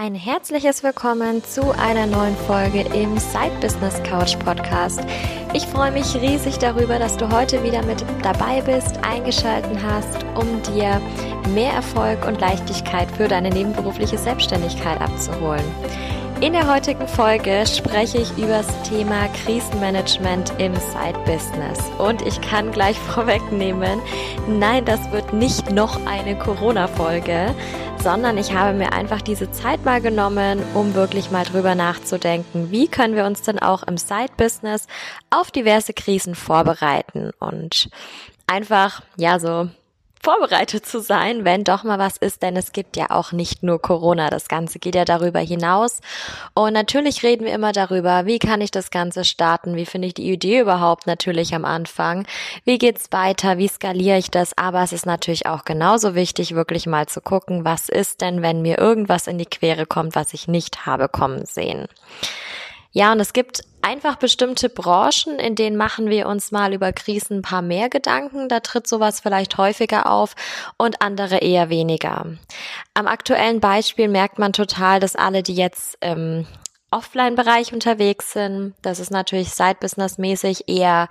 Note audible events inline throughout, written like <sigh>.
Ein herzliches Willkommen zu einer neuen Folge im Side Business Couch Podcast. Ich freue mich riesig darüber, dass du heute wieder mit dabei bist, eingeschalten hast, um dir mehr Erfolg und Leichtigkeit für deine nebenberufliche Selbstständigkeit abzuholen. In der heutigen Folge spreche ich über das Thema Krisenmanagement im Side-Business. Und ich kann gleich <laughs> vorwegnehmen, nein, das wird nicht noch eine Corona-Folge, sondern ich habe mir einfach diese Zeit mal genommen, um wirklich mal drüber nachzudenken, wie können wir uns denn auch im Side-Business auf diverse Krisen vorbereiten und einfach, ja, so vorbereitet zu sein, wenn doch mal was ist, denn es gibt ja auch nicht nur Corona, das Ganze geht ja darüber hinaus. Und natürlich reden wir immer darüber, wie kann ich das Ganze starten, wie finde ich die Idee überhaupt natürlich am Anfang, wie geht's weiter, wie skaliere ich das, aber es ist natürlich auch genauso wichtig, wirklich mal zu gucken, was ist denn, wenn mir irgendwas in die Quere kommt, was ich nicht habe kommen sehen. Ja, und es gibt einfach bestimmte Branchen, in denen machen wir uns mal über Krisen ein paar mehr Gedanken. Da tritt sowas vielleicht häufiger auf und andere eher weniger. Am aktuellen Beispiel merkt man total, dass alle, die jetzt ähm, Offline-Bereich unterwegs sind. Das ist natürlich Side-Business-mäßig eher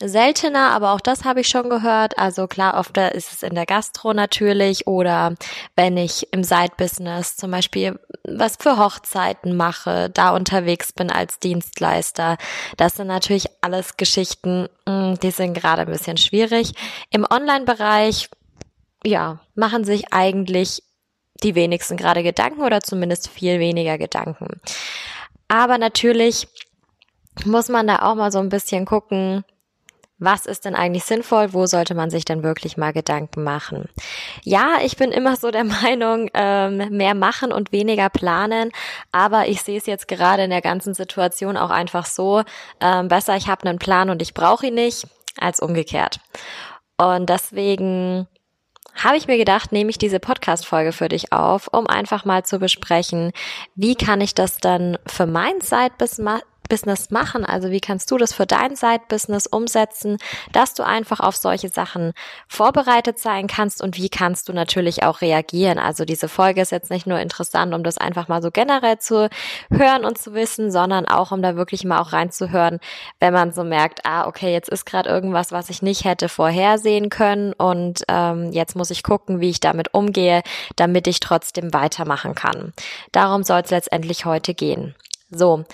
seltener, aber auch das habe ich schon gehört. Also klar, oft ist es in der Gastro natürlich oder wenn ich im Side-Business zum Beispiel was für Hochzeiten mache, da unterwegs bin als Dienstleister. Das sind natürlich alles Geschichten, mm, die sind gerade ein bisschen schwierig. Im Online-Bereich, ja, machen sich eigentlich die wenigsten gerade Gedanken oder zumindest viel weniger Gedanken. Aber natürlich muss man da auch mal so ein bisschen gucken, was ist denn eigentlich sinnvoll? Wo sollte man sich denn wirklich mal Gedanken machen? Ja, ich bin immer so der <laughs> Meinung, ähm, mehr machen und weniger planen. Aber ich sehe es jetzt gerade in der ganzen Situation auch einfach so, ähm, besser ich habe einen Plan und ich brauche ihn nicht, als umgekehrt. Und deswegen habe ich mir gedacht, nehme ich diese Podcast-Folge für dich auf, um einfach mal zu besprechen, wie kann ich das dann für mein Side-Business Business machen? Also wie kannst du das für dein Side-Business umsetzen, dass du einfach auf solche Sachen vorbereitet sein kannst und wie kannst du natürlich auch reagieren? Also diese Folge ist jetzt nicht nur interessant, um das einfach mal so generell zu hören und zu wissen, sondern auch, um da wirklich mal auch reinzuhören, wenn man so merkt, ah, okay, jetzt ist gerade irgendwas, was ich nicht hätte vorhersehen können und ähm, jetzt muss ich gucken, wie ich damit umgehe, damit ich trotzdem weitermachen kann. Darum soll es letztendlich heute gehen. So,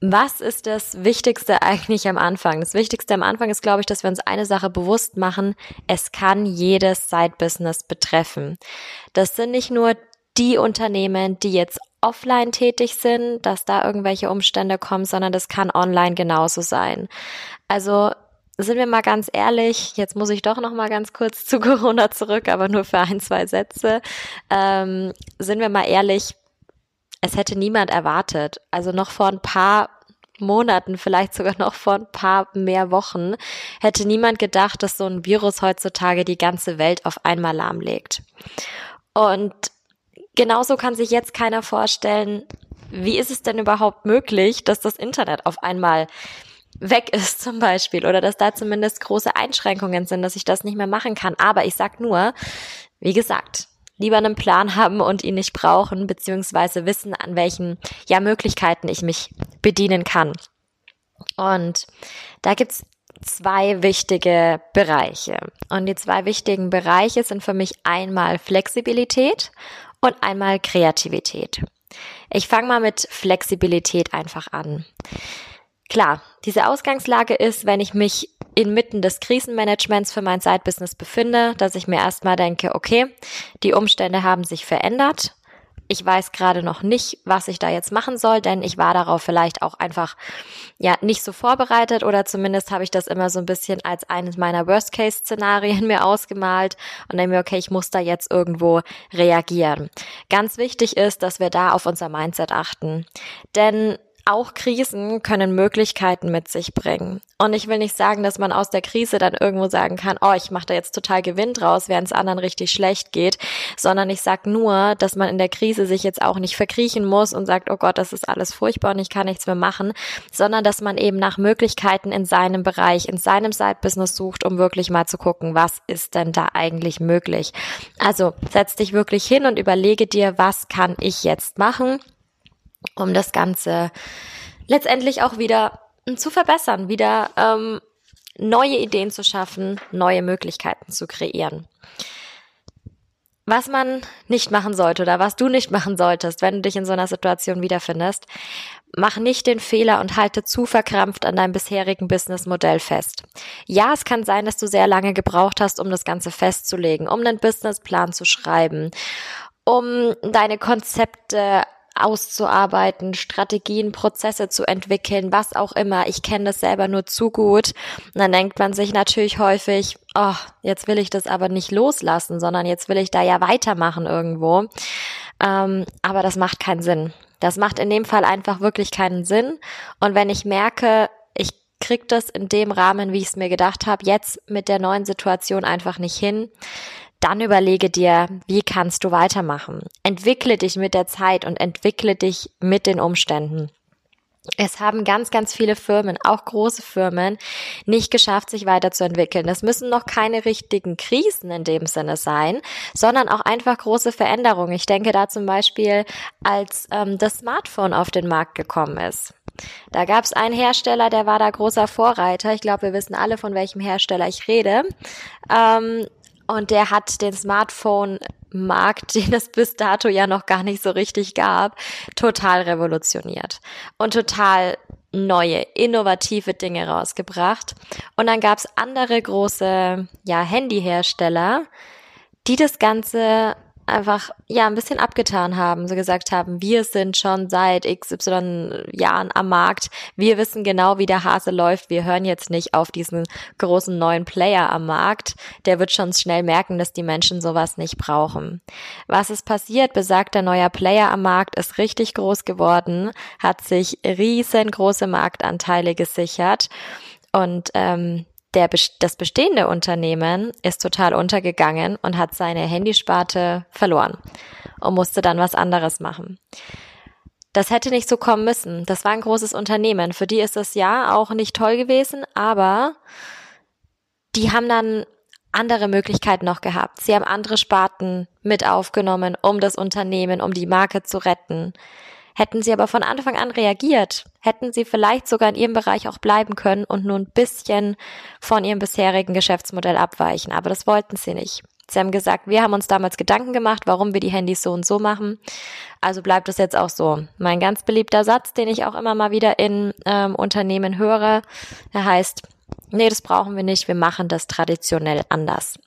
was ist das Wichtigste eigentlich am Anfang? Das Wichtigste am Anfang ist, glaube ich, dass wir uns eine Sache bewusst machen. Es kann jedes Side-Business betreffen. Das sind nicht nur die Unternehmen, die jetzt offline tätig sind, dass da irgendwelche Umstände kommen, sondern das kann online genauso sein. Also sind wir mal ganz ehrlich, jetzt muss ich doch noch mal ganz kurz <laughs> zu Corona zurück, aber nur für ein, zwei Sätze. Ähm, sind wir mal ehrlich, es hätte niemand erwartet. Also noch vor ein paar Monaten, vielleicht sogar noch vor ein paar mehr Wochen, hätte niemand gedacht, dass so ein Virus heutzutage die ganze Welt auf einmal lahmlegt. Und genauso kann sich jetzt keiner vorstellen, wie ist es denn überhaupt möglich, dass das Internet auf einmal weg ist zum Beispiel oder dass da zumindest große Einschränkungen sind, dass ich das nicht mehr machen kann. Aber ich sag nur, wie gesagt, lieber einen Plan haben und ihn nicht brauchen, beziehungsweise wissen, an welchen ja, Möglichkeiten ich mich bedienen kann. Und da gibt's zwei wichtige Bereiche. Und die zwei wichtigen Bereiche sind für mich einmal Flexibilität und einmal Kreativität. Ich fange mal mit Flexibilität einfach an. Klar, diese Ausgangslage ist, wenn ich mich inmitten des Krisenmanagements für mein Side-Business befinde, dass ich mir erstmal denke, okay, die Umstände haben sich verändert. Ich weiß gerade noch nicht, was ich da jetzt machen soll, denn ich war darauf vielleicht auch einfach ja nicht so vorbereitet oder zumindest habe ich das immer so ein bisschen als eines meiner Worst-Case-Szenarien <laughs> mir ausgemalt und denke mir, okay, ich muss da jetzt irgendwo reagieren. Ganz wichtig ist, dass wir da auf unser Mindset achten, denn auch Krisen können Möglichkeiten mit sich bringen. Und ich will nicht sagen, dass man aus der Krise dann irgendwo sagen kann, oh, ich mache da jetzt total Gewinn draus, während es anderen richtig schlecht geht, sondern ich sag nur, dass man in der Krise sich jetzt auch nicht verkriechen muss und sagt, oh Gott, das ist alles furchtbar und ich kann nichts mehr machen, sondern dass man eben nach Möglichkeiten in seinem Bereich, in seinem Side-Business sucht, um wirklich mal zu gucken, was ist denn da eigentlich möglich. Also setz dich wirklich hin und überlege dir, was kann ich jetzt machen? Um das Ganze letztendlich auch wieder zu verbessern, wieder ähm, neue Ideen zu schaffen, neue Möglichkeiten zu kreieren. Was man nicht machen sollte oder was du nicht machen solltest, wenn du dich in so einer Situation wiederfindest, mach nicht den Fehler und halte zu verkrampft an deinem bisherigen Businessmodell fest. Ja, es kann sein, dass du sehr lange gebraucht hast, um das Ganze festzulegen, um einen Businessplan zu schreiben, um deine Konzepte auszuarbeiten, Strategien, Prozesse zu entwickeln, was auch immer. Ich kenne das selber nur zu gut. Und dann denkt man sich natürlich häufig, oh, jetzt will ich das aber nicht loslassen, sondern jetzt will ich da ja weitermachen irgendwo. Ähm, aber das macht keinen Sinn. Das macht in dem Fall einfach wirklich keinen Sinn. Und wenn ich merke, ich krieg das in dem Rahmen, wie ich es mir gedacht habe, jetzt mit der neuen Situation einfach nicht hin, dann überlege dir, wie kannst du weitermachen. Entwickle dich mit der Zeit und entwickle dich mit den Umständen. Es haben ganz, ganz viele Firmen, auch große Firmen, nicht geschafft, sich weiterzuentwickeln. Das müssen noch keine richtigen Krisen in dem Sinne sein, sondern auch einfach große Veränderungen. Ich denke da zum Beispiel, als ähm, das Smartphone auf den Markt gekommen ist. Da gab es einen Hersteller, der war da großer Vorreiter. Ich glaube, wir wissen alle, von welchem Hersteller ich rede. Ähm, und der hat den Smartphone-Markt, <laughs> den es bis dato ja noch gar nicht so richtig gab, total revolutioniert und total neue, innovative Dinge rausgebracht. Und dann gab's andere große, ja, Handyhersteller, die das Ganze einfach ja ein bisschen abgetan haben, so gesagt haben, wir sind schon seit XY Jahren am Markt, wir wissen genau, wie der Hase läuft, wir hören jetzt nicht auf diesen großen neuen Player am Markt, der wird schon schnell merken, dass die Menschen sowas nicht brauchen. Was ist passiert? Besagter neuer Player am Markt ist richtig groß geworden, hat sich riesengroße Marktanteile gesichert und ähm, der, das bestehende Unternehmen ist total untergegangen und hat seine Handysparte verloren und musste dann was anderes machen. Das hätte nicht so kommen müssen. Das war ein großes Unternehmen. Für die ist das ja auch nicht toll gewesen, aber die haben dann andere Möglichkeiten noch gehabt. Sie haben andere Sparten mit aufgenommen, um das Unternehmen, um die Marke zu retten. Hätten sie aber von Anfang an reagiert, hätten sie vielleicht sogar in ihrem Bereich auch bleiben können und nur ein bisschen von ihrem bisherigen Geschäftsmodell abweichen. Aber das wollten sie nicht. Sie haben gesagt, wir haben uns damals Gedanken gemacht, warum wir die Handys so und so machen. Also bleibt es jetzt auch so. Mein ganz beliebter Satz, den ich auch immer mal wieder in ähm, Unternehmen höre, der heißt, nee, das brauchen wir nicht, wir machen das traditionell anders.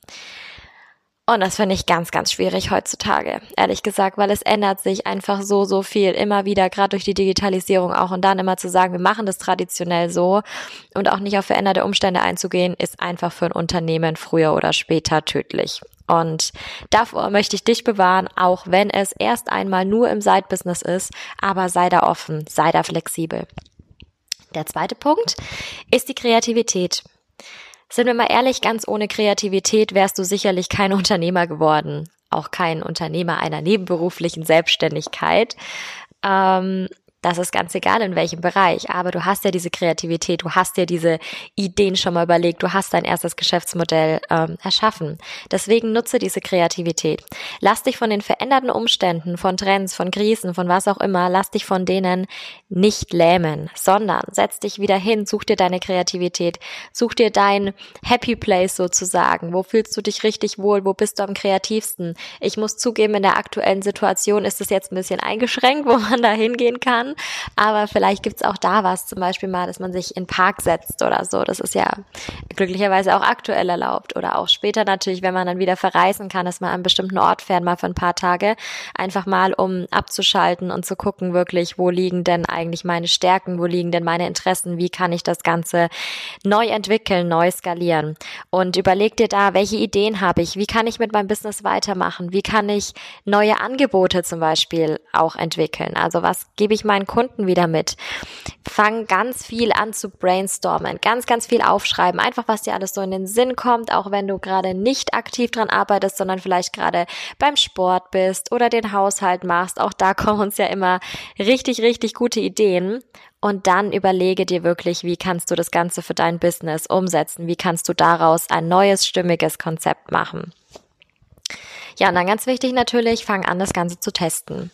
Und das finde ich ganz, ganz schwierig heutzutage, ehrlich gesagt, weil es ändert sich einfach so, so viel immer wieder, gerade durch die Digitalisierung auch. Und dann immer zu sagen, wir machen das traditionell so und auch nicht auf veränderte Umstände einzugehen, ist einfach für ein Unternehmen früher oder später tödlich. Und davor möchte ich dich bewahren, auch wenn es erst einmal nur im Side-Business ist, aber sei da offen, sei da flexibel. Der zweite Punkt ist die Kreativität. Sind wir mal ehrlich, ganz ohne Kreativität wärst du sicherlich kein <laughs> Unternehmer geworden. Auch kein Unternehmer einer nebenberuflichen Selbstständigkeit. Ähm, das ist ganz egal in welchem Bereich, aber du hast ja diese Kreativität, du hast ja diese Ideen schon mal überlegt, du hast dein erstes Geschäftsmodell ähm, erschaffen. Deswegen nutze diese Kreativität. Lass dich von den veränderten Umständen, von Trends, von Krisen, von was auch immer, lass dich von denen nicht lähmen, sondern setz dich wieder hin, such dir deine Kreativität, such dir dein Happy Place sozusagen. Wo fühlst du dich richtig wohl? Wo bist du am kreativsten? Ich muss zugeben, in der aktuellen Situation ist es jetzt ein bisschen eingeschränkt, <laughs> wo man da hingehen kann. Aber vielleicht gibt's auch da was, zum Beispiel mal, dass man sich in Park setzt oder so. Das ist ja glücklicherweise auch aktuell erlaubt. Oder auch später natürlich, wenn man dann wieder verreisen kann, dass man an einen bestimmten Ort fährt, mal für ein paar Tage. Einfach mal, um abzuschalten und zu gucken, wirklich, wo liegen denn eigentlich meine Stärken, wo liegen denn meine Interessen, wie kann ich das Ganze neu entwickeln, neu skalieren. Und überleg dir da, welche Ideen habe ich, wie kann ich mit meinem Business weitermachen, wie kann ich neue Angebote zum Beispiel auch entwickeln. Also was gebe ich meinen deinen Kunden wieder mit. Fang ganz viel an zu brainstormen, ganz, ganz viel aufschreiben, einfach was dir alles so in den Sinn kommt, auch wenn du gerade nicht aktiv dran arbeitest, sondern vielleicht gerade beim Sport bist oder den Haushalt machst. Auch da <laughs> kommen uns ja immer richtig, richtig gute Ideen. Und dann überlege dir wirklich, wie kannst du das Ganze für dein Business umsetzen? Wie kannst du daraus ein neues, stimmiges Konzept machen? Ja, und dann ganz wichtig natürlich, fang an, das Ganze zu testen.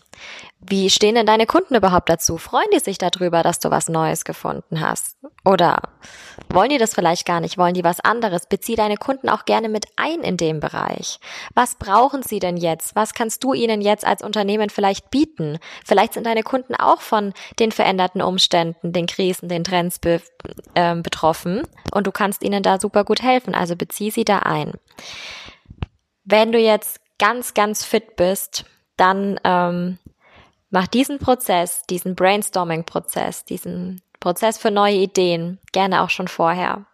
Wie stehen denn deine Kunden überhaupt dazu? Freuen die sich darüber, dass du was Neues gefunden hast? Oder wollen die das vielleicht gar nicht? Wollen die was anderes? Bezieh deine Kunden auch gerne mit ein in dem Bereich. Was brauchen sie denn jetzt? Was kannst du ihnen jetzt als Unternehmen vielleicht bieten? Vielleicht sind deine Kunden auch von den veränderten Umständen, den Krisen, den Trends be äh, betroffen und du kannst ihnen da super gut helfen. Also bezieh sie da ein. Wenn du jetzt ganz, ganz fit bist, dann ähm, mach diesen Prozess, diesen Brainstorming-Prozess, diesen Prozess für neue Ideen, gerne auch schon vorher.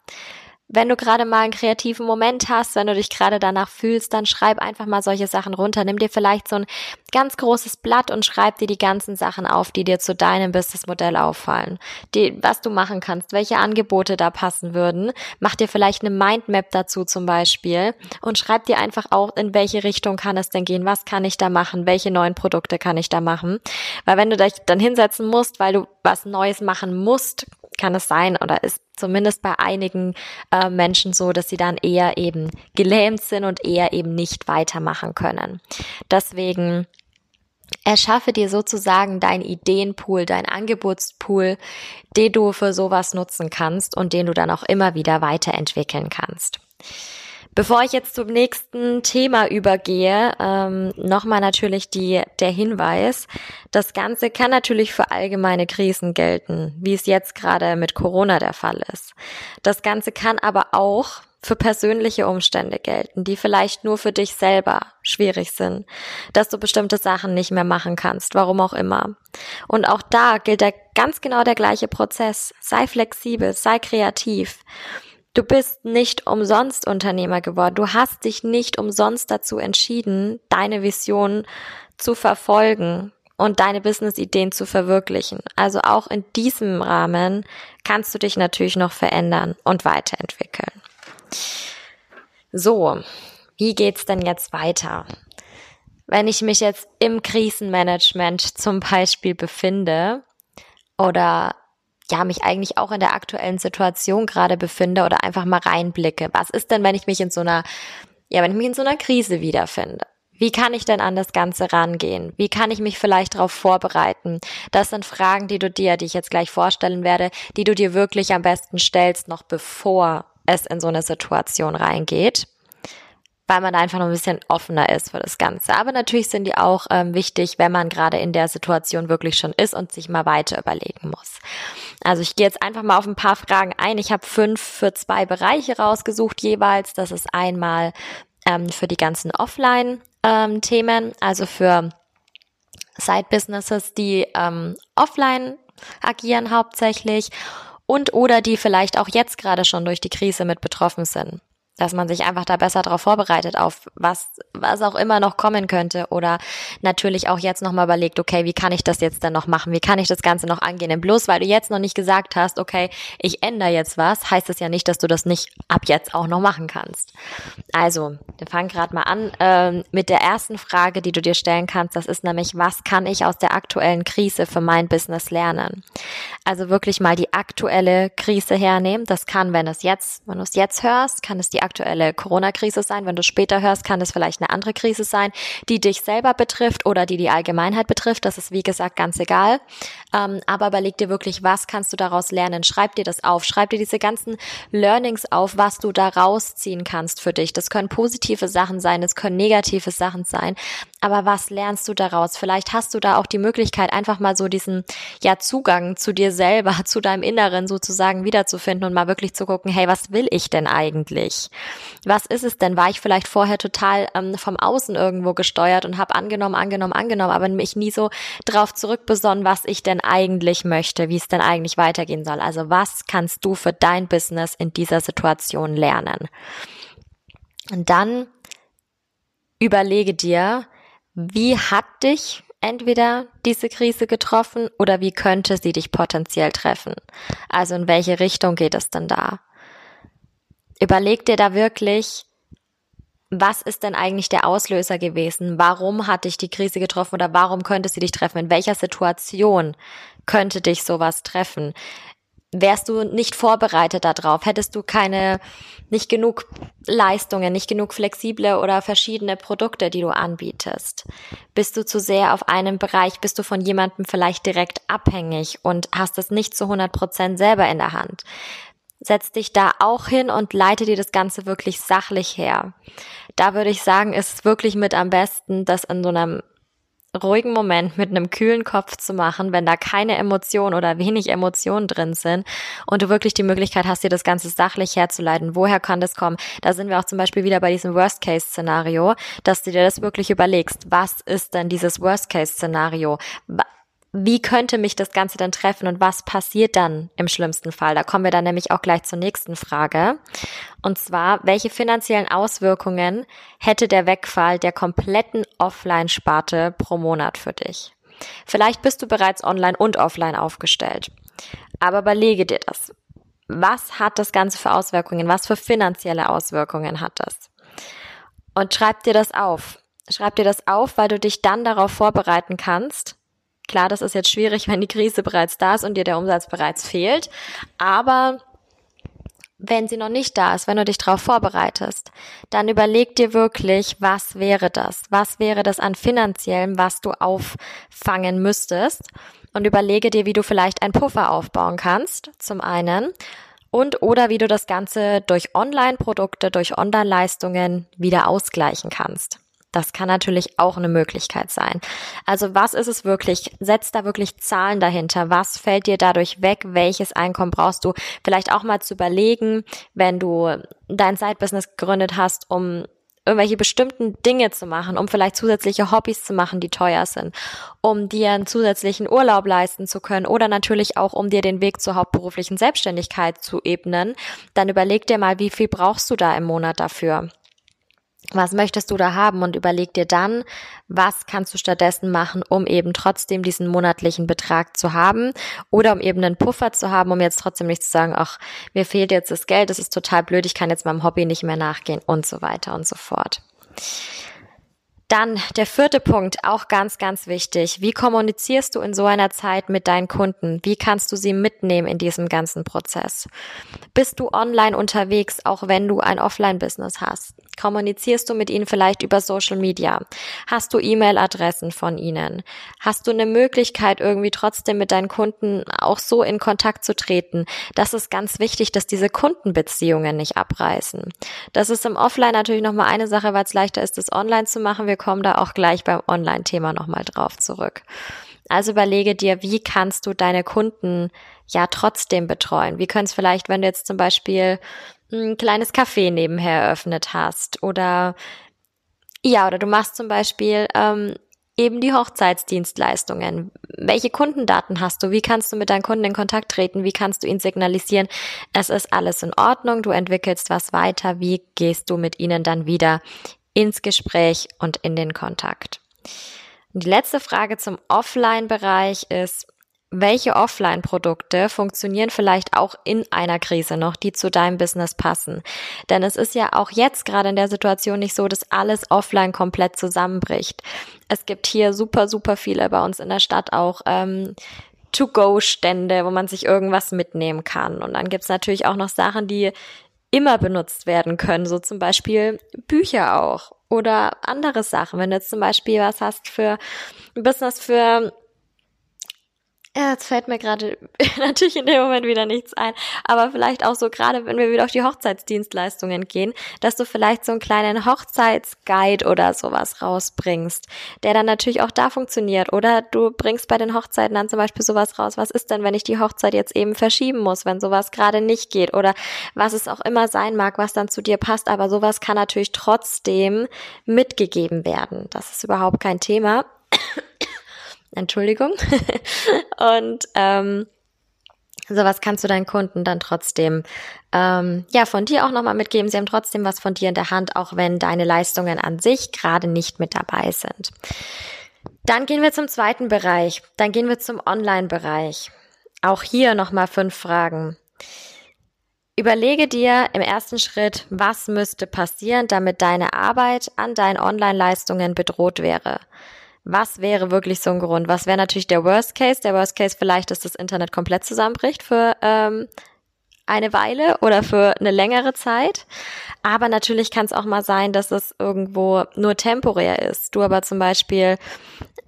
Wenn du gerade mal einen kreativen Moment hast, wenn du dich gerade danach fühlst, dann schreib einfach mal solche Sachen runter. Nimm dir vielleicht so ein ganz großes Blatt und schreib dir die ganzen Sachen auf, die dir zu deinem Businessmodell auffallen. Die, was du machen kannst, welche Angebote da passen würden. Mach dir vielleicht eine Mindmap dazu zum Beispiel und schreib dir einfach auch, in welche Richtung kann es denn gehen? Was kann ich da machen? Welche neuen Produkte kann ich da machen? Weil wenn du dich dann hinsetzen musst, weil du was Neues machen musst, kann es sein oder ist zumindest bei einigen äh, Menschen so, dass sie dann eher eben gelähmt sind und eher eben nicht weitermachen können. Deswegen Erschaffe dir sozusagen dein Ideenpool, dein Angebotspool, den du für sowas nutzen kannst und den du dann auch immer wieder weiterentwickeln kannst. Bevor ich jetzt zum nächsten Thema übergehe, ähm, nochmal natürlich die, der Hinweis. Das Ganze kann natürlich für allgemeine Krisen gelten, wie es jetzt gerade mit Corona der Fall ist. Das Ganze kann aber auch für persönliche Umstände gelten, die vielleicht nur für dich selber schwierig sind, dass du bestimmte Sachen nicht mehr machen kannst, warum auch immer. Und auch da gilt der ganz genau der gleiche Prozess. Sei flexibel, sei kreativ. Du bist nicht umsonst Unternehmer geworden. Du hast dich nicht umsonst dazu entschieden, deine Vision zu verfolgen und deine Business-Ideen zu verwirklichen. Also auch in diesem Rahmen kannst du dich natürlich noch verändern und weiterentwickeln. So, wie geht's denn jetzt weiter? Wenn ich mich jetzt im Krisenmanagement zum Beispiel befinde oder ja, mich eigentlich auch in der aktuellen Situation gerade befinde oder einfach mal reinblicke. Was ist denn, wenn ich mich in so einer, ja, wenn ich mich in so einer Krise wiederfinde? Wie kann ich denn an das Ganze rangehen? Wie kann ich mich vielleicht darauf vorbereiten? Das sind Fragen, die du dir, die ich jetzt gleich vorstellen werde, die du dir wirklich am besten stellst, noch bevor es in so eine Situation reingeht weil man da einfach noch ein bisschen offener ist für das Ganze. Aber natürlich sind die auch ähm, wichtig, wenn man gerade in der Situation wirklich schon ist und sich mal weiter überlegen muss. Also ich gehe jetzt einfach mal auf ein paar Fragen ein. Ich habe fünf für zwei Bereiche rausgesucht jeweils. Das ist einmal ähm, für die ganzen Offline-Themen, ähm, also für Side-Businesses, die ähm, offline agieren hauptsächlich und oder die vielleicht auch jetzt gerade schon durch die Krise mit betroffen sind dass man sich einfach da besser darauf vorbereitet, auf was, was auch immer noch kommen könnte oder natürlich auch jetzt nochmal überlegt, okay, wie kann ich das jetzt denn noch machen? Wie kann ich das Ganze noch angehen? Denn bloß weil du jetzt noch nicht gesagt hast, okay, ich ändere jetzt was, heißt das ja nicht, dass du das nicht ab jetzt auch noch machen kannst. Also, wir fangen gerade mal an ähm, mit der ersten Frage, die du dir stellen kannst. Das ist nämlich, was kann ich aus der aktuellen Krise für mein Business lernen? Also wirklich mal die aktuelle Krise hernehmen. Das kann, wenn es jetzt, wenn du es jetzt hörst, kann es die aktuelle Corona-Krise sein. Wenn du später hörst, kann es vielleicht eine andere Krise sein, die dich selber betrifft oder die die Allgemeinheit betrifft. Das ist wie gesagt ganz egal. Ähm, aber überleg dir wirklich, was kannst du daraus lernen? Schreib dir das auf. Schreib dir diese ganzen Learnings auf, was du da rausziehen kannst für dich. Das können positive Sachen sein, es können negative Sachen sein. Aber was lernst du daraus? Vielleicht hast du da auch die Möglichkeit, einfach mal so diesen ja Zugang zu dir selber, <laughs> zu deinem Inneren sozusagen wiederzufinden und mal wirklich zu gucken, hey, was will ich denn eigentlich? Was ist es denn? War ich vielleicht vorher total ähm, vom Außen irgendwo gesteuert und habe angenommen, angenommen, angenommen, aber mich nie so drauf zurückbesonnen, was ich denn eigentlich möchte, wie es denn eigentlich weitergehen soll. Also was kannst du für dein Business in dieser Situation lernen? Und dann überlege dir, wie hat dich entweder diese Krise getroffen oder wie könnte sie dich potenziell treffen? Also in welche Richtung geht es denn da? Überleg dir da wirklich, was ist denn eigentlich der Auslöser gewesen? Warum hat dich die Krise getroffen oder warum könnte sie dich treffen? In welcher Situation könnte dich sowas treffen? wärst du nicht vorbereitet darauf, hättest du keine, nicht genug Leistungen, nicht genug flexible oder verschiedene Produkte, die du anbietest. Bist du zu sehr auf einem Bereich, bist du von jemandem vielleicht direkt abhängig und hast es nicht zu 100 Prozent selber in der Hand. Setz dich da auch hin und leite dir das Ganze wirklich sachlich her. Da würde ich sagen, ist es wirklich mit am besten, das in so einem ruhigen Moment mit einem kühlen Kopf zu machen, wenn da keine Emotionen oder wenig Emotionen drin sind und du wirklich die Möglichkeit hast, dir das Ganze sachlich herzuleiten. Woher kann das kommen? Da sind wir auch zum Beispiel wieder bei diesem Worst-Case-Szenario, dass du dir das wirklich überlegst. Was ist denn dieses Worst-Case-Szenario? Wie könnte mich das Ganze dann treffen und was passiert dann im schlimmsten Fall? Da kommen wir dann nämlich auch gleich zur nächsten Frage. Und zwar, welche finanziellen Auswirkungen hätte der Wegfall der kompletten Offline-Sparte pro Monat für dich? Vielleicht bist du bereits online und offline aufgestellt. Aber überlege dir das. Was hat das Ganze für Auswirkungen? Was für finanzielle Auswirkungen hat das? Und schreib dir das auf. Schreib dir das auf, weil du dich dann darauf vorbereiten kannst, Klar, das ist jetzt schwierig, <laughs> wenn die Krise bereits da ist und dir der Umsatz bereits fehlt. Aber wenn sie noch nicht da ist, wenn du dich darauf vorbereitest, dann überleg dir wirklich, was wäre das? Was wäre das an finanziellem, was du auffangen müsstest? Und überlege dir, wie du vielleicht einen Puffer aufbauen kannst, zum einen. Und oder wie du das Ganze durch Online-Produkte, durch Online-Leistungen wieder ausgleichen kannst. Das kann natürlich auch eine Möglichkeit sein. Also was ist es wirklich? Setz da wirklich Zahlen dahinter. Was fällt dir dadurch weg? Welches Einkommen brauchst du? Vielleicht auch mal zu überlegen, wenn du dein Side-Business gegründet hast, um irgendwelche bestimmten Dinge zu machen, um vielleicht zusätzliche Hobbys zu machen, die teuer sind, um dir einen zusätzlichen Urlaub leisten zu können oder natürlich auch, um dir den Weg zur hauptberuflichen Selbstständigkeit zu ebnen, dann überleg dir mal, wie viel brauchst du da im Monat dafür? Was möchtest du da haben und überleg dir dann, was kannst du stattdessen machen, um eben trotzdem diesen monatlichen Betrag zu haben oder um eben einen Puffer zu haben, um jetzt trotzdem nicht zu sagen, ach, mir fehlt jetzt das Geld, das ist total blöd, ich kann jetzt meinem Hobby nicht mehr nachgehen und so weiter und so fort. Dann der vierte Punkt, auch ganz, ganz wichtig. Wie kommunizierst du in so einer Zeit mit deinen Kunden? Wie kannst du sie mitnehmen in diesem ganzen Prozess? Bist du online unterwegs, auch wenn du ein Offline-Business hast? Kommunizierst du mit ihnen vielleicht über Social Media? Hast du E-Mail-Adressen von ihnen? Hast du eine Möglichkeit, irgendwie trotzdem mit deinen Kunden auch so in Kontakt zu treten? Das ist ganz wichtig, dass diese Kundenbeziehungen nicht abreißen. Das ist im Offline natürlich nochmal eine Sache, weil es leichter ist, das online zu machen. Wir kommen da auch gleich beim Online-Thema nochmal drauf zurück. Also überlege dir, wie kannst du deine Kunden ja trotzdem betreuen? Wie können es vielleicht, wenn du jetzt zum Beispiel ein kleines Café nebenher eröffnet hast oder ja, oder du machst zum Beispiel ähm, eben die Hochzeitsdienstleistungen. Welche Kundendaten hast du? Wie kannst du mit deinen Kunden in Kontakt treten? Wie kannst du ihnen signalisieren, es ist alles in Ordnung, du entwickelst was weiter? Wie gehst du mit ihnen dann wieder ins Gespräch und in den Kontakt? Und die letzte Frage zum Offline-Bereich ist, welche Offline-Produkte funktionieren vielleicht auch in einer Krise noch, die zu deinem Business passen. Denn es ist ja auch jetzt gerade in der Situation nicht so, dass alles offline komplett zusammenbricht. Es gibt hier super, super viele bei uns in der Stadt auch. Ähm, To-Go-Stände, wo man sich irgendwas mitnehmen kann. Und dann gibt's natürlich auch noch Sachen, die immer benutzt werden können, so zum Beispiel Bücher auch oder andere Sachen. Wenn du jetzt zum Beispiel was hast für ein Business für jetzt fällt mir gerade <laughs> natürlich in dem Moment wieder nichts ein, aber vielleicht auch so gerade, wenn wir wieder auf die Hochzeitsdienstleistungen gehen, dass du vielleicht so einen kleinen Hochzeitsguide oder sowas rausbringst, der dann natürlich auch da funktioniert. Oder du bringst bei den Hochzeiten dann zum Beispiel sowas raus, was ist denn, wenn ich die Hochzeit jetzt eben verschieben muss, wenn sowas gerade nicht geht oder was es auch immer sein mag, was dann zu dir passt, aber sowas kann natürlich trotzdem mitgegeben werden. Das ist überhaupt kein Thema. Entschuldigung. <laughs> und ähm, sowas kannst du deinen Kunden dann trotzdem ähm, ja von dir auch nochmal mitgeben. Sie haben trotzdem was von dir in der Hand, auch wenn deine Leistungen an sich gerade nicht mit dabei sind. Dann gehen wir zum zweiten Bereich. Dann gehen wir zum Online-Bereich. Auch hier nochmal fünf Fragen. Überlege dir im ersten Schritt, was müsste passieren, damit deine Arbeit an deinen Online-Leistungen bedroht wäre. Was wäre wirklich so ein Grund? Was wäre natürlich der Worst Case? Der Worst Case vielleicht, dass das Internet komplett zusammenbricht für ähm, eine Weile oder für eine längere Zeit. Aber natürlich kann es auch mal sein, dass es irgendwo nur temporär ist. Du aber zum Beispiel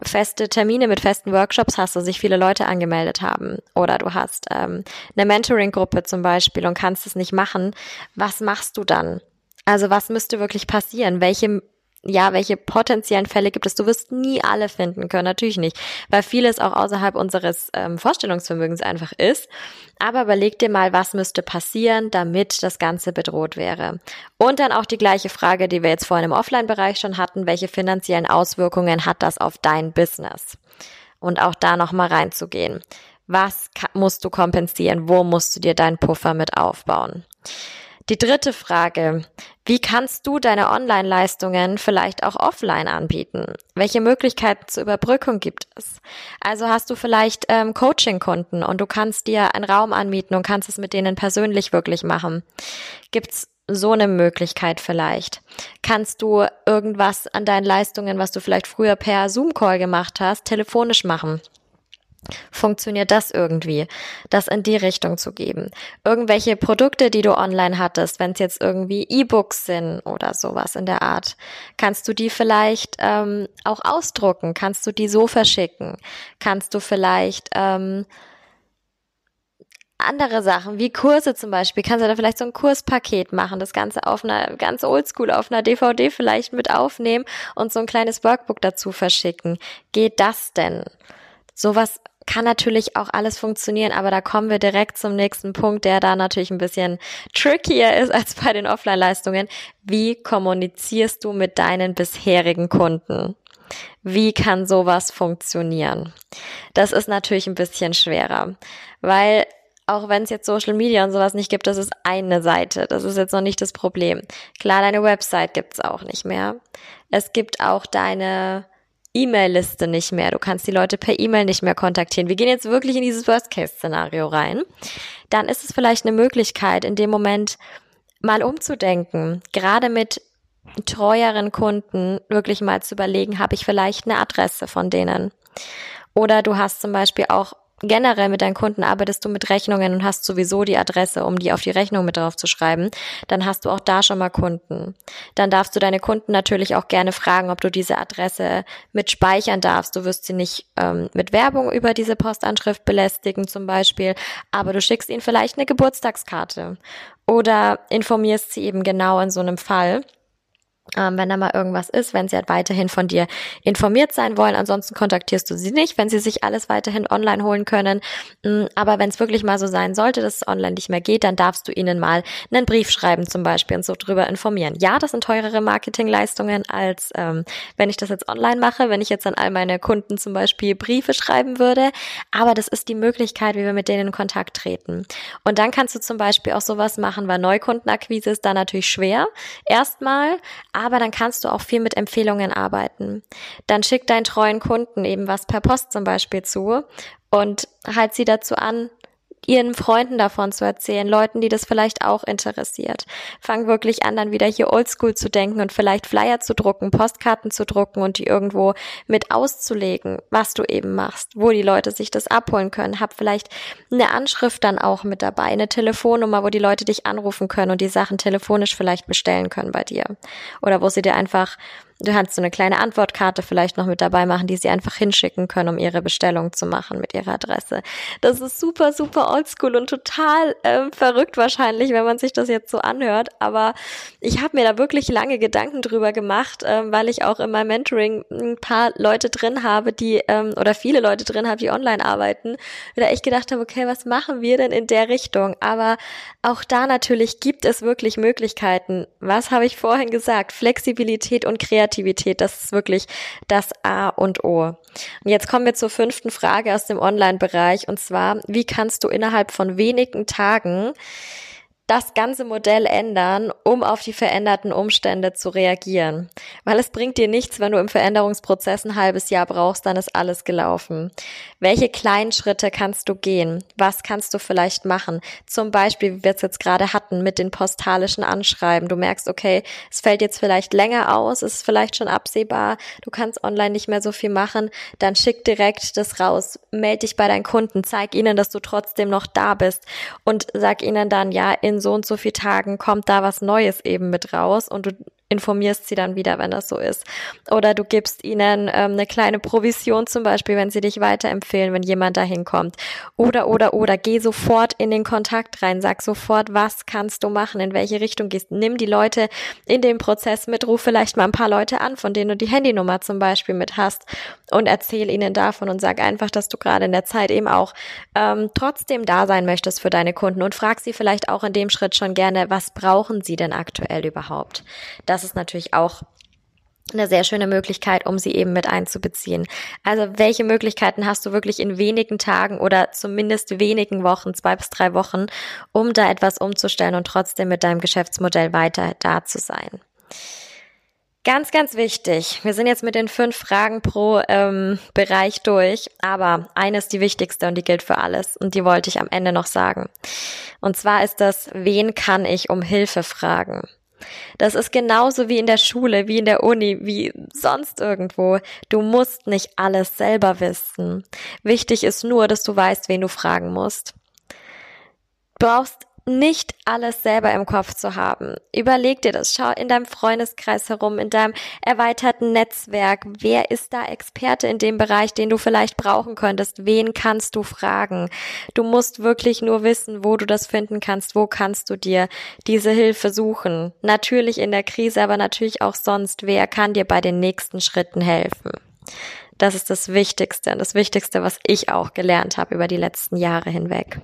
feste Termine mit festen Workshops hast, wo sich viele Leute angemeldet haben. Oder du hast ähm, eine Mentoring-Gruppe zum Beispiel und kannst es nicht machen. Was machst du dann? Also was müsste wirklich passieren? Welche ja, welche potenziellen Fälle gibt es? Du wirst nie alle finden können, natürlich nicht, weil vieles auch außerhalb unseres ähm, Vorstellungsvermögens einfach ist. Aber überleg dir mal, was müsste passieren, damit das Ganze bedroht wäre. Und dann auch die gleiche Frage, die wir jetzt vorhin im Offline-Bereich schon hatten, welche finanziellen Auswirkungen hat das auf dein Business? Und auch da nochmal reinzugehen. Was musst du kompensieren? Wo musst du dir deinen Puffer mit aufbauen? Die dritte Frage. Wie kannst du deine Online-Leistungen vielleicht auch offline anbieten? Welche Möglichkeiten zur Überbrückung gibt es? Also hast du vielleicht ähm, Coaching-Kunden und du kannst dir einen Raum anmieten und kannst es mit denen persönlich wirklich machen. Gibt's so eine Möglichkeit vielleicht? Kannst du irgendwas an deinen Leistungen, was du vielleicht früher per Zoom-Call gemacht hast, telefonisch machen? Funktioniert das irgendwie, das in die Richtung zu geben. Irgendwelche Produkte, die du online hattest, wenn es jetzt irgendwie E-Books sind oder sowas in der Art, kannst du die vielleicht ähm, auch ausdrucken, kannst du die so verschicken, kannst du vielleicht ähm, andere Sachen, wie Kurse zum Beispiel, kannst du da vielleicht so ein Kurspaket machen, das Ganze auf einer ganz oldschool, auf einer DVD vielleicht mit aufnehmen und so ein kleines Workbook dazu verschicken. Geht das denn? Sowas kann natürlich auch alles funktionieren, aber da kommen wir direkt zum nächsten Punkt, der da natürlich ein bisschen trickier ist als bei den Offline-Leistungen. Wie kommunizierst du mit deinen bisherigen Kunden? Wie kann sowas funktionieren? Das ist natürlich ein bisschen schwerer, weil auch wenn es jetzt Social Media und sowas nicht gibt, das ist eine Seite. Das ist jetzt noch nicht das Problem. Klar, deine Website gibt's auch nicht mehr. Es gibt auch deine E-Mail-Liste nicht mehr. Du kannst die Leute per E-Mail nicht mehr kontaktieren. Wir gehen jetzt wirklich in dieses Worst-Case-Szenario rein. Dann ist es vielleicht eine Möglichkeit, in dem Moment mal umzudenken. Gerade mit treueren Kunden wirklich mal zu überlegen, habe ich vielleicht eine Adresse von denen? Oder du hast zum Beispiel auch generell mit deinen Kunden arbeitest du mit Rechnungen und hast sowieso die Adresse, um die auf die Rechnung mit drauf zu schreiben, dann hast du auch da schon mal Kunden. Dann darfst du deine Kunden natürlich auch gerne fragen, ob du diese Adresse mit speichern darfst. Du wirst sie nicht ähm, mit Werbung über diese Postanschrift belästigen zum Beispiel, aber du schickst ihnen vielleicht eine Geburtstagskarte oder informierst sie eben genau in so einem Fall ähm, wenn da mal irgendwas ist, wenn sie halt weiterhin von dir informiert sein wollen. Ansonsten kontaktierst du sie nicht, wenn sie sich alles weiterhin online holen können. Mm, aber wenn es wirklich mal so sein sollte, dass es online nicht mehr geht, dann darfst du ihnen mal einen Brief schreiben zum Beispiel und so drüber informieren. Ja, das sind teurere Marketingleistungen, als ähm, wenn ich das jetzt online mache, wenn ich jetzt an all meine Kunden zum Beispiel Briefe schreiben würde. Aber das ist die Möglichkeit, wie wir mit denen in Kontakt treten. Und dann kannst du zum Beispiel auch sowas machen, weil Neukundenakquise ist da natürlich schwer. Erstmal, aber dann kannst du auch viel mit Empfehlungen arbeiten. Dann schick deinen treuen Kunden eben was per Post zum Beispiel zu und halt sie dazu an, ihren Freunden davon zu erzählen, Leuten, die das vielleicht auch interessiert. Fang wirklich an, dann wieder hier oldschool zu denken und vielleicht Flyer zu drucken, Postkarten zu drucken und die irgendwo mit auszulegen, was du eben machst, wo die Leute sich das abholen können. Hab vielleicht eine Anschrift dann auch mit dabei, eine Telefonnummer, wo die Leute dich anrufen können und die Sachen telefonisch vielleicht bestellen können bei dir. Oder wo sie dir einfach Du kannst so eine kleine Antwortkarte vielleicht noch mit dabei machen, die sie einfach hinschicken können, um ihre Bestellung zu machen mit ihrer Adresse. Das ist super, super oldschool und total ähm, verrückt wahrscheinlich, wenn man sich das jetzt so anhört. Aber ich habe mir da wirklich lange Gedanken drüber gemacht, ähm, weil ich auch in meinem Mentoring ein paar Leute drin habe, die ähm, oder viele Leute drin habe, die online arbeiten. Da echt gedacht habe, okay, was machen wir denn in der Richtung? Aber auch da natürlich gibt es wirklich Möglichkeiten. Was habe ich vorhin gesagt? Flexibilität und Kreativität Kreativität, das ist wirklich das A und O. Und jetzt kommen wir zur fünften Frage aus dem Online-Bereich und zwar, wie kannst du innerhalb von wenigen Tagen das ganze Modell ändern, um auf die veränderten Umstände zu reagieren. Weil es bringt dir nichts, wenn du im Veränderungsprozess ein halbes Jahr brauchst, dann ist alles gelaufen. Welche kleinen Schritte kannst du gehen? Was kannst du vielleicht machen? Zum Beispiel, wie wir es jetzt gerade hatten, mit den postalischen Anschreiben. Du merkst, okay, es fällt jetzt vielleicht länger aus, ist vielleicht schon absehbar, du kannst online nicht mehr so viel machen, dann schick direkt das raus. Meld dich bei deinen Kunden, zeig ihnen, dass du trotzdem noch da bist und sag ihnen dann, ja, in so und so viel Tagen kommt da was Neues eben mit raus und du informierst sie dann wieder, wenn das so ist. Oder du gibst ihnen ähm, eine kleine Provision zum Beispiel, wenn sie dich weiterempfehlen, wenn jemand da hinkommt. Oder, oder, oder, geh sofort in den Kontakt rein, sag sofort, was kannst du machen, in welche Richtung gehst. Nimm die Leute in den Prozess mit, ruf vielleicht mal ein paar Leute an, von denen du die Handynummer zum Beispiel mit hast und erzähl ihnen davon und sag einfach, dass du gerade in der Zeit eben auch ähm, trotzdem da sein möchtest für deine Kunden und frag sie vielleicht auch in dem Schritt schon gerne, was brauchen sie denn aktuell überhaupt? Das das ist natürlich auch eine sehr schöne Möglichkeit, um sie eben mit einzubeziehen. Also welche Möglichkeiten hast du wirklich in wenigen Tagen oder zumindest wenigen Wochen, zwei bis drei Wochen, um da etwas umzustellen und trotzdem mit deinem Geschäftsmodell weiter da zu sein? Ganz, ganz wichtig. Wir sind jetzt mit den fünf Fragen pro ähm, Bereich durch, aber eine ist die wichtigste und die gilt für alles und die wollte ich am Ende noch sagen. Und zwar ist das, wen kann ich um Hilfe fragen? Das ist genauso wie in der Schule, wie in der Uni, wie sonst irgendwo. Du musst nicht alles selber wissen. Wichtig ist nur, dass du weißt, wen du fragen musst. Du brauchst nicht alles selber im Kopf zu haben. Überleg dir das. Schau in deinem Freundeskreis herum, in deinem erweiterten Netzwerk. Wer ist da Experte in dem Bereich, den du vielleicht brauchen könntest? Wen kannst du fragen? Du musst wirklich nur wissen, wo du das finden kannst. Wo kannst du dir diese Hilfe suchen? Natürlich in der Krise, aber natürlich auch sonst. Wer kann dir bei den nächsten Schritten helfen? Das ist das Wichtigste das Wichtigste, was ich auch gelernt habe über die letzten Jahre hinweg.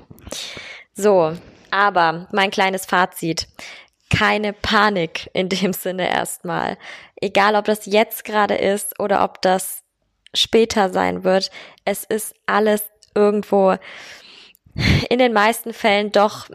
So, aber mein kleines Fazit. Keine Panik in dem Sinne erstmal. Egal, ob das jetzt gerade ist oder ob das später sein wird. Es ist alles irgendwo in den meisten Fällen doch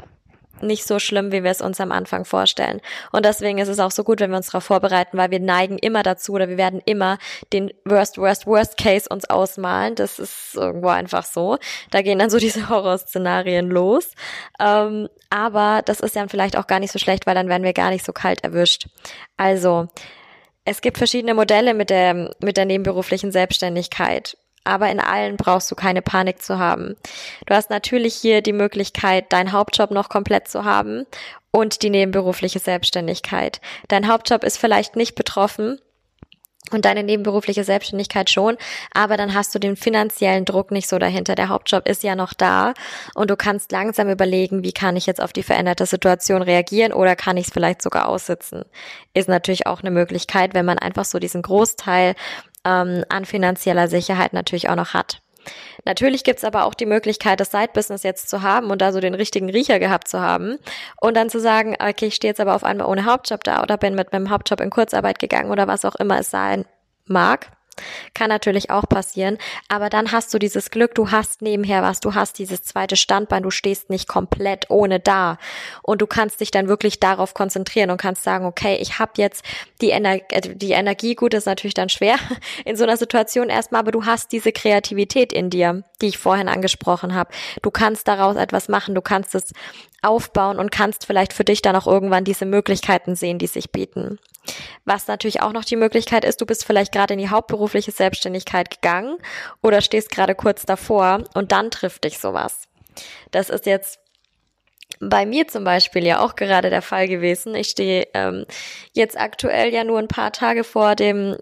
nicht so schlimm, wie wir es uns am Anfang vorstellen. Und deswegen ist es auch so gut, wenn wir uns darauf vorbereiten, weil wir neigen immer dazu oder wir werden immer den Worst, Worst, Worst Case uns ausmalen. Das ist irgendwo einfach so. Da gehen dann so diese <laughs> Horrorszenarien los. Ähm, aber das ist dann vielleicht auch gar nicht so schlecht, weil dann werden wir gar nicht so kalt erwischt. Also, es gibt verschiedene Modelle mit der, mit der nebenberuflichen Selbstständigkeit aber in allen brauchst du keine Panik zu haben. Du hast natürlich hier die Möglichkeit, deinen Hauptjob noch komplett zu haben und die nebenberufliche Selbstständigkeit. Dein Hauptjob ist vielleicht nicht betroffen, und deine nebenberufliche Selbstständigkeit schon, aber dann hast du den finanziellen Druck nicht so dahinter. Der Hauptjob ist ja noch da und du kannst langsam überlegen, wie kann ich jetzt auf die veränderte Situation reagieren oder kann ich es vielleicht sogar aussitzen. Ist natürlich auch eine Möglichkeit, wenn man einfach so diesen Großteil ähm, an finanzieller Sicherheit natürlich auch noch hat. Natürlich gibt's aber auch die Möglichkeit, das Side-Business jetzt zu haben und da so den richtigen Riecher gehabt zu haben und dann zu sagen, okay, ich stehe jetzt aber auf einmal ohne Hauptjob da oder bin mit meinem Hauptjob in Kurzarbeit gegangen oder was auch immer es sein mag. Kann natürlich auch passieren, aber dann hast du dieses Glück, du hast nebenher was, du hast dieses zweite Standbein, du stehst nicht komplett ohne da. Und du kannst dich dann wirklich darauf konzentrieren und kannst sagen, okay, ich habe jetzt die, Ener äh, die Energie, gut, ist natürlich dann schwer <laughs> in so einer Situation erstmal, aber du hast diese Kreativität in dir, die ich vorhin angesprochen habe. Du kannst daraus etwas machen, du kannst es aufbauen und kannst vielleicht für dich dann auch irgendwann diese Möglichkeiten sehen, die sich bieten. Was natürlich auch noch die Möglichkeit ist, du bist vielleicht gerade in die hauptberufliche Selbstständigkeit gegangen oder stehst gerade kurz davor und dann trifft dich sowas. Das ist jetzt bei mir zum Beispiel ja auch gerade der Fall gewesen. Ich stehe ähm, jetzt aktuell ja nur ein paar Tage vor dem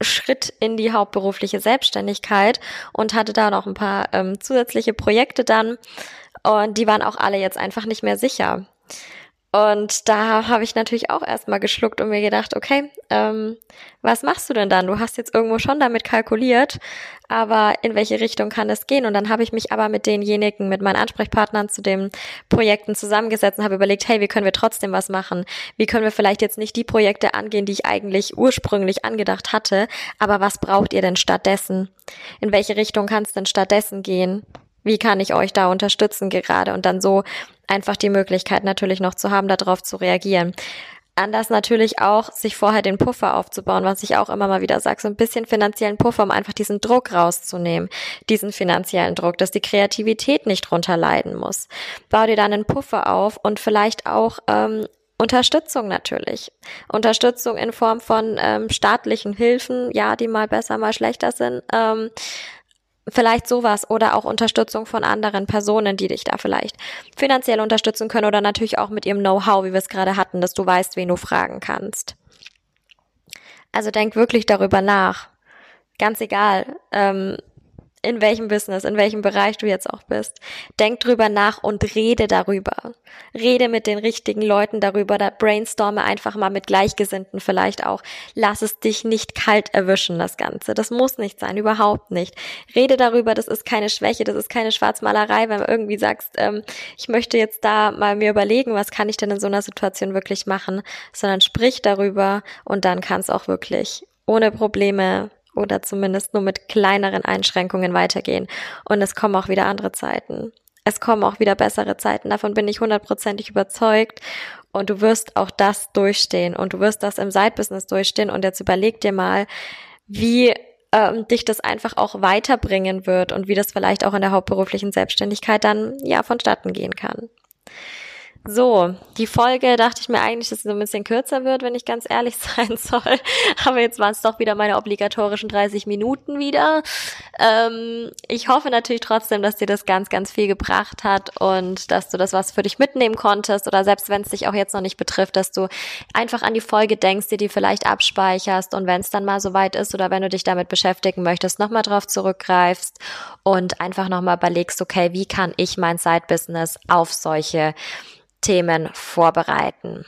Schritt in die hauptberufliche Selbstständigkeit und hatte da noch ein paar ähm, zusätzliche Projekte dann und die waren auch alle jetzt einfach nicht mehr sicher. Und da habe ich natürlich auch erstmal geschluckt und mir gedacht, okay, ähm, was machst du denn dann? Du hast jetzt irgendwo schon damit kalkuliert, aber in welche Richtung kann es gehen? Und dann habe ich mich aber mit denjenigen, mit meinen Ansprechpartnern zu den Projekten zusammengesetzt und habe überlegt, hey, wie können wir trotzdem was machen? Wie können wir vielleicht jetzt nicht die Projekte angehen, die ich eigentlich ursprünglich angedacht hatte, aber was braucht ihr denn stattdessen? In welche Richtung kann es denn stattdessen gehen? Wie kann ich euch da unterstützen gerade und dann so einfach die Möglichkeit natürlich noch zu haben, darauf zu reagieren. Anders natürlich auch, sich vorher den Puffer aufzubauen, was ich auch immer mal wieder sage, so ein bisschen finanziellen Puffer, um einfach diesen Druck rauszunehmen, diesen finanziellen Druck, dass die Kreativität nicht drunter leiden muss. Bau dir dann einen Puffer auf und vielleicht auch ähm, Unterstützung natürlich. Unterstützung in Form von ähm, staatlichen Hilfen, ja, die mal besser, mal schlechter sind. Ähm, vielleicht sowas oder auch Unterstützung von anderen Personen, die dich da vielleicht finanziell unterstützen können oder natürlich auch mit ihrem Know-how, wie wir es gerade hatten, dass du weißt, wen du fragen kannst. Also denk wirklich darüber nach. Ganz egal, ähm, in welchem Business, in welchem Bereich du jetzt auch bist. Denk drüber nach und rede darüber. Rede mit den richtigen Leuten darüber, da brainstorme einfach mal mit Gleichgesinnten vielleicht auch. Lass es dich nicht kalt erwischen, das Ganze. Das muss nicht sein, überhaupt nicht. Rede darüber, das ist keine Schwäche, das ist keine Schwarzmalerei, wenn du irgendwie sagst, ähm, ich möchte jetzt da mal mir überlegen, was kann ich denn in so einer Situation wirklich machen, sondern sprich darüber und dann kann es auch wirklich ohne Probleme oder zumindest nur mit kleineren Einschränkungen weitergehen. Und es kommen auch wieder andere Zeiten. Es kommen auch wieder bessere Zeiten. Davon bin ich hundertprozentig überzeugt. Und du wirst auch das durchstehen. Und du wirst das im Side-Business durchstehen. Und jetzt überleg dir mal, wie ähm, dich das einfach auch weiterbringen wird und wie das vielleicht auch in der hauptberuflichen Selbstständigkeit dann ja vonstatten gehen kann. So, die Folge dachte ich mir eigentlich, dass sie so ein bisschen kürzer wird, wenn ich ganz ehrlich <laughs> sein soll. Aber jetzt waren es doch wieder meine obligatorischen 30 Minuten wieder. Ähm, ich hoffe natürlich trotzdem, dass dir das ganz, ganz viel gebracht hat und dass du das was für dich mitnehmen konntest oder selbst wenn es dich auch jetzt noch nicht betrifft, dass du einfach an die Folge denkst, dir die vielleicht abspeicherst und wenn es dann mal soweit ist oder wenn du dich damit beschäftigen möchtest, nochmal drauf zurückgreifst und einfach nochmal überlegst, okay, wie kann ich mein Side-Business auf solche Themen vorbereiten.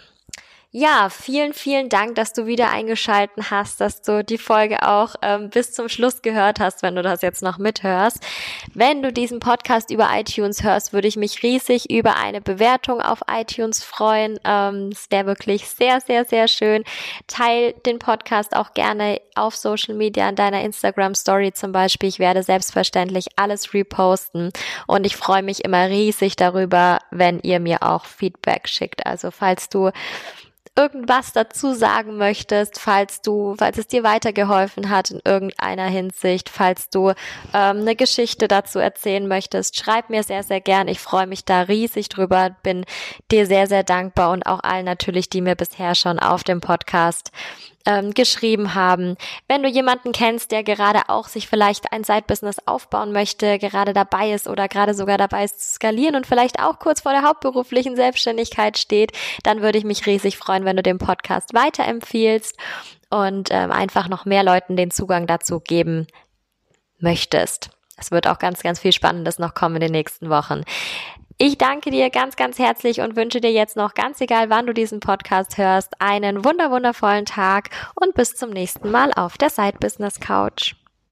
Ja, vielen, vielen Dank, dass du wieder eingeschalten hast, dass du die Folge auch ähm, bis zum Schluss gehört hast, wenn du das jetzt noch mithörst. Wenn du diesen Podcast über iTunes hörst, würde ich mich riesig über eine Bewertung auf iTunes freuen. Ähm, es wäre wirklich sehr, sehr, sehr schön. Teil den Podcast auch gerne auf Social Media, in deiner Instagram Story zum Beispiel. Ich werde selbstverständlich alles reposten und ich freue mich immer riesig darüber, wenn ihr mir auch Feedback schickt. Also falls du irgendwas dazu sagen möchtest, falls du, falls es dir weitergeholfen hat in irgendeiner Hinsicht, falls du ähm, eine Geschichte dazu erzählen möchtest, schreib mir sehr, sehr gern. Ich freue mich da riesig drüber, bin dir sehr, sehr dankbar und auch allen natürlich, die mir bisher schon auf dem Podcast ähm, geschrieben haben. Wenn du jemanden kennst, der gerade auch sich vielleicht ein Side-Business aufbauen möchte, gerade dabei ist oder gerade sogar dabei ist zu skalieren und vielleicht auch kurz vor der hauptberuflichen Selbstständigkeit steht, dann würde ich mich riesig freuen, wenn du den Podcast weiterempfiehlst und ähm, einfach noch mehr Leuten den Zugang dazu geben möchtest. Es wird auch ganz, ganz viel Spannendes noch kommen in den nächsten Wochen. Ich danke dir ganz, ganz herzlich und wünsche dir jetzt noch, ganz egal wann du diesen Podcast hörst, einen wunder, wundervollen Tag und bis zum nächsten Mal auf der Side Business Couch.